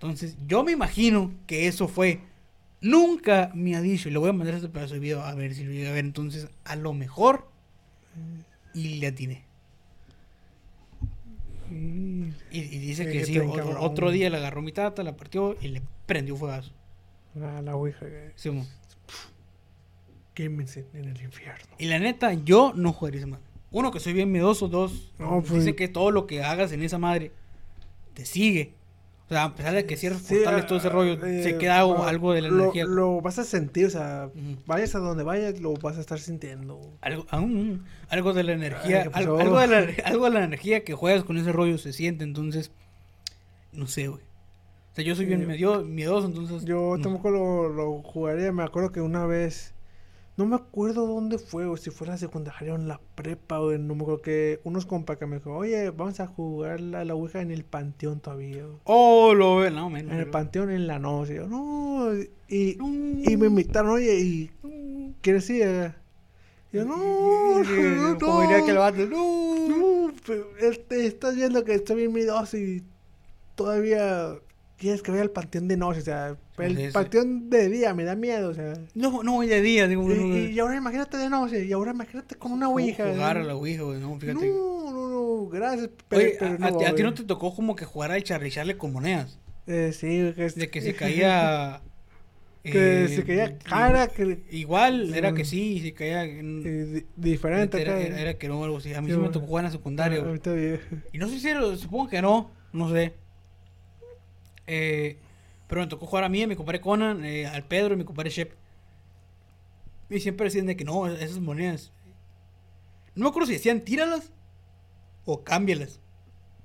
Entonces, yo me imagino que eso fue. Nunca me ha dicho, y le voy a mandar este pedazo de video a ver si lo llega a ver. Entonces, a lo mejor. Y le atiné. Y- dice Sí, que que sí, otro, día le agarró mi tata, la partió y le prendió fuegazo. La, la ouija, Sí, quémense en el infierno. y la neta, yo no jugaría esa madre. Uno, que soy bien miedoso. Dos, No, pues- dice que todo lo que hagas en esa madre te sigue. O sea, a pesar de que cierres Sí, portales, todo ese rollo, eh, se queda algo, algo de la lo, energía. Lo vas a sentir, o sea, vayas a donde vayas, lo vas a estar sintiendo. Algo, aún, algo de la energía, ¿qué algo, algo de la, algo de la energía que juegas con ese rollo se siente, entonces, no sé, güey. O sea, yo soy bien medio, miedoso, entonces... Yo no. tampoco lo, lo jugaría. Me acuerdo que una vez. No me acuerdo dónde fue, o si fue la secundaria o en la prepa, o no me acuerdo que unos compas que me dijo, oye, vamos a jugar la, la Ouija en el panteón todavía. güey". Oh, lo ve, no, menos. En el panteón en la noche. Yo, no, y, No. y me invitaron, oye, ¿y quieres ir? eh?" Y yo, no, no, no, Como diría que el vato, no. no, este, estás viendo que estoy bien miedoso y todavía quieres que vaya al panteón de noche, o sea, el panteón de día me da miedo, o sea. No, no de día, digo, Y, y ahora imagínate de noche, y ahora imagínate con una ouija. Jugar a la Ouija, no, fíjate. No, no, no, gracias, pero, Oye, pero a, no a ti- a ti no te tocó como que jugar al charrizarle con monedas. Eh, sí, que, De que se caía. que eh, se caía i- cara, que Igual, era que sí, se caía. en- eh, di- diferente era, era- era que no, algo así. A mí Sí, sí me tocó jugar en la secundaria, Ah. Y no sé si era, supongo que no, no sé. Eh, pero me tocó jugar a mí, a mi compadre Conan, eh, al Pedro y mi compadre Shep. Y siempre decían de que no, esas monedas. No me acuerdo si decían tíralas o cámbialas.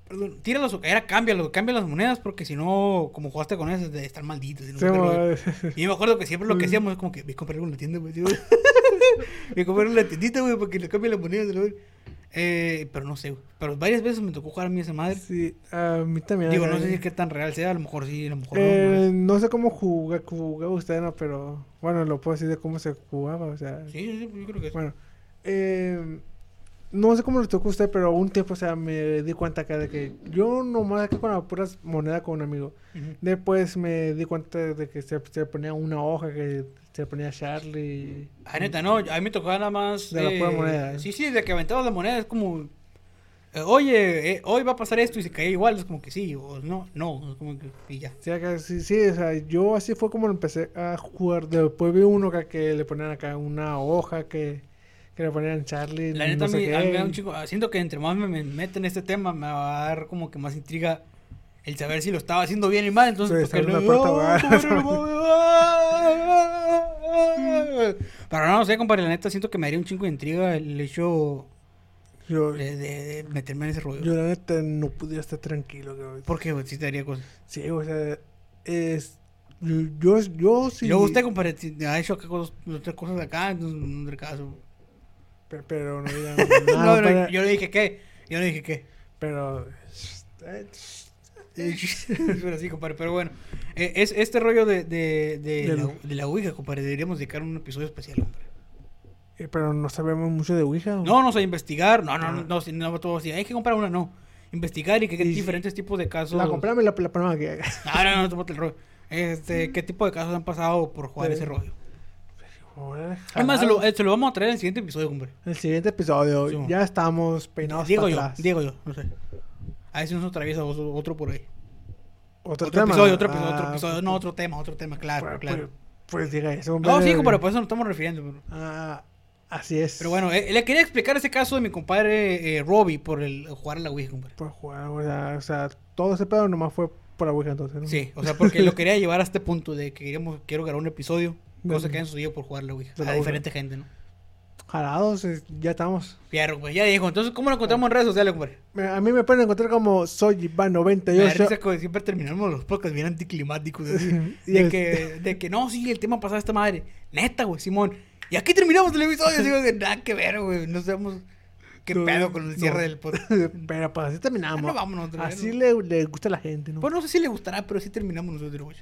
Perdón, tíralas o era cámbialas, cambia las monedas porque si no, como jugaste con esas, de estar malditas. y no Sí, yo me acuerdo que siempre lo que hacíamos es como que vi a comprar una tienda, güey. a comprar una tiendita, güey, para que le cambie las monedas. ¿no? Eh, pero no sé. Pero varias veces me tocó jugar a mí esa madre. Sí, a mí también. Digo, no sé si eh. qué tan real sea, a lo mejor sí, a lo mejor no, Eh, no. no sé cómo jugaba, jugaba usted, no, pero bueno, lo puedo decir de cómo se jugaba, o sea. Sí, sí, yo creo que sí. Bueno, eh, no sé cómo le tocó a usted, pero un tiempo, o sea, me di cuenta acá de que yo nomás acá con las puras monedas con un amigo. Después me di cuenta de que se, se ponía una hoja que se ponía Charlie. Ah, neta, no, a mí me tocaba nada más. De la eh, pura moneda. Sí, sí, de que aventabas la moneda, es como. eh, Oye, eh, hoy va a pasar esto y se caía igual, es como que sí, o no, no, es como que. Y ya. Sí, acá, sí, sí, o sea, yo así fue como empecé a jugar. Después vi uno acá que le ponían acá una hoja que, que le ponían Charlie. La no neta, a sé mí, a mí me da un chico. Siento que entre más me, me meten en este tema, me va a dar como que más intriga el saber si lo estaba haciendo bien y mal. Entonces, Sí, porque no- ¡Oh. Pero no, no sé, compadre, la neta siento que me daría un chingo de intriga el hecho Yo, de, de- de meterme en ese rollo. yo la neta no pudiera estar tranquilo. cabrón. ¿Por qué, güey? Sí te daría cosas. Sí, o sea, es... Yo, yo, yo sí... Y luego usted, compadre, si ha hecho cosas, otras cosas acá, entonces no tendré caso. pe- Pero no digan No, no, para- yo le dije qué. Yo le dije qué. Pero... pero sí, compadre, pero bueno. Eh, es, este rollo de, de, de, Del- la, de la Ouija, compadre, deberíamos dedicar un episodio especial, hombre. eh, Pero no sabemos mucho de Ouija. ¿o? No, no sé, investigar. No, no, no, Ah. no, si no, todo así. Hay que comprar una, no. Investigar y que qué Y- diferentes tipos de casos. La compramos y la, la ponemos aquí. Ah, no, no, tómate el rollo. Este, ¿qué tipo de casos han pasado por jugar Sí. ese rollo? Además, se lo, eh, se lo vamos a traer en el siguiente episodio, hombre. El siguiente episodio, Sí, ya estamos peinados Digo para yo, atrás. digo yo, no sé. A ver si nos atraviesa otro, otro por ahí. Otro, Otro tema. episodio, otro episodio, otro Ah, episodio. No, otro tema, otro tema, claro, pues, claro. Pues, pues diga eso, hombre. No, sí, compadre, por eso nos estamos refiriendo. pero- Ah, Así es. Pero bueno, eh, le quería explicar ese caso de mi compadre eh, Robbie por el jugar a la Ouija, compadre. Por jugar, o sea, o sea, todo ese pedo nomás fue por la Ouija entonces, ¿no? Sí, o sea, porque lo quería llevar a este punto de que queríamos, quiero grabar un episodio, cosa que han sucedido por jugar a la Ouija, de a diferente gente, ¿no? Jalados, ya estamos. Fierro, pues ya dijo. Entonces, ¿cómo lo encontramos en redes sociales, compadre? A mí me pueden encontrar como soy Me da Iván98. risa que siempre terminamos los podcasts bien anticlimáticos. así. De, que, de que no, sí, el tema pasado esta madre. Neta, güey, Simón. Y aquí terminamos el episodio. Digo que nada que ver, güey. No sabemos qué No, pedo con el cierre no. del podcast. Pero pues así terminamos. Ah, no, vámonos otra vez, así le, le gusta a la gente, ¿no? Pues no sé si le gustará, pero sí terminamos nosotros, güey.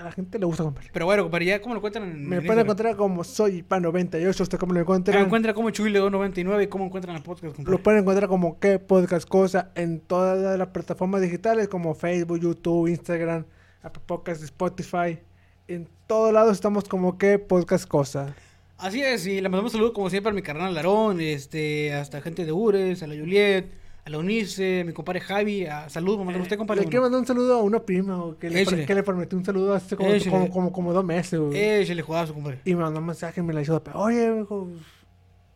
A la gente le gusta comprar. Pero bueno, compadre, ya cómo lo cuentan en Me en pueden encontrar como soy Iván98. ¿Usted cómo lo Ah, encuentra? encuentra como Chuyle299 y cómo encuentran el podcast, compadre. Lo pueden encontrar como qué podcast cosa en todas las plataformas digitales como Facebook, YouTube, Instagram, Apple Podcasts, Spotify. En todos lados estamos como qué podcast cosa. Así es, y le mandamos saludos como siempre a mi carnal Larón, este, hasta gente de Ures, a la Juliet, a la Unice, a mi compadre Javi, a saludos, mamá, usted, compadre. Le quiero mandar un saludo a una prima güey, que, le, que le prometí un saludo hace como, como, como, como dos meses. güey. Échale jugazo, compadre. Y me mandó un mensaje y me la hizo. Oye,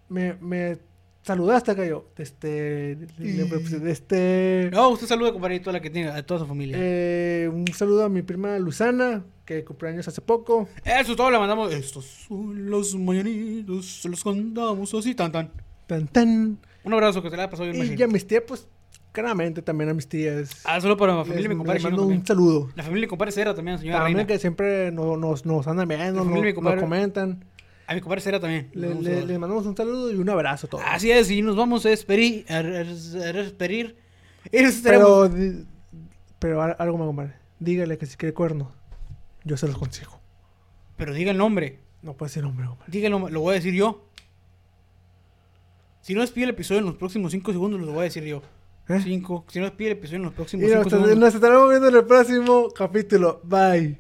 me, me saludaste acá yo. Este. le- le- este No, usted saluda, compadre, a toda la que tiene, a toda su familia. eh, un saludo a mi prima Luzana, que cumpleaños hace poco. Eso todo le mandamos. Estos son los mañanitos, se los contamos así, tan tan. Tan, tan. Un abrazo que te la haya pasado bien, Y machín. ya mis tías, pues, claramente también a mis tías. Ah, solo para les- familia de mi les compadre Chino mando un saludo. La familia de mi compadre Cera también, señora También Reina. que siempre nos, nos, nos andan viendo, nos, mi nos comentan. A mi compadre Cera también. Le- mandamos un saludo y un abrazo a todos. Así es, y nos vamos a despedir. A despedir. Pero, pero al- algo más, compadre. Dígale que si quiere cuerno, yo se los consigo. Pero diga el nombre. No puede ser hombre, compadre. Díganlo, lo voy a decir yo. Si no despide el episodio en los próximos 5 segundos, lo voy a decir yo. ¿Eh? 5. Si no despide el episodio en los próximos Y 5 nos, segundos. nos estaremos viendo en el próximo capítulo. Bye.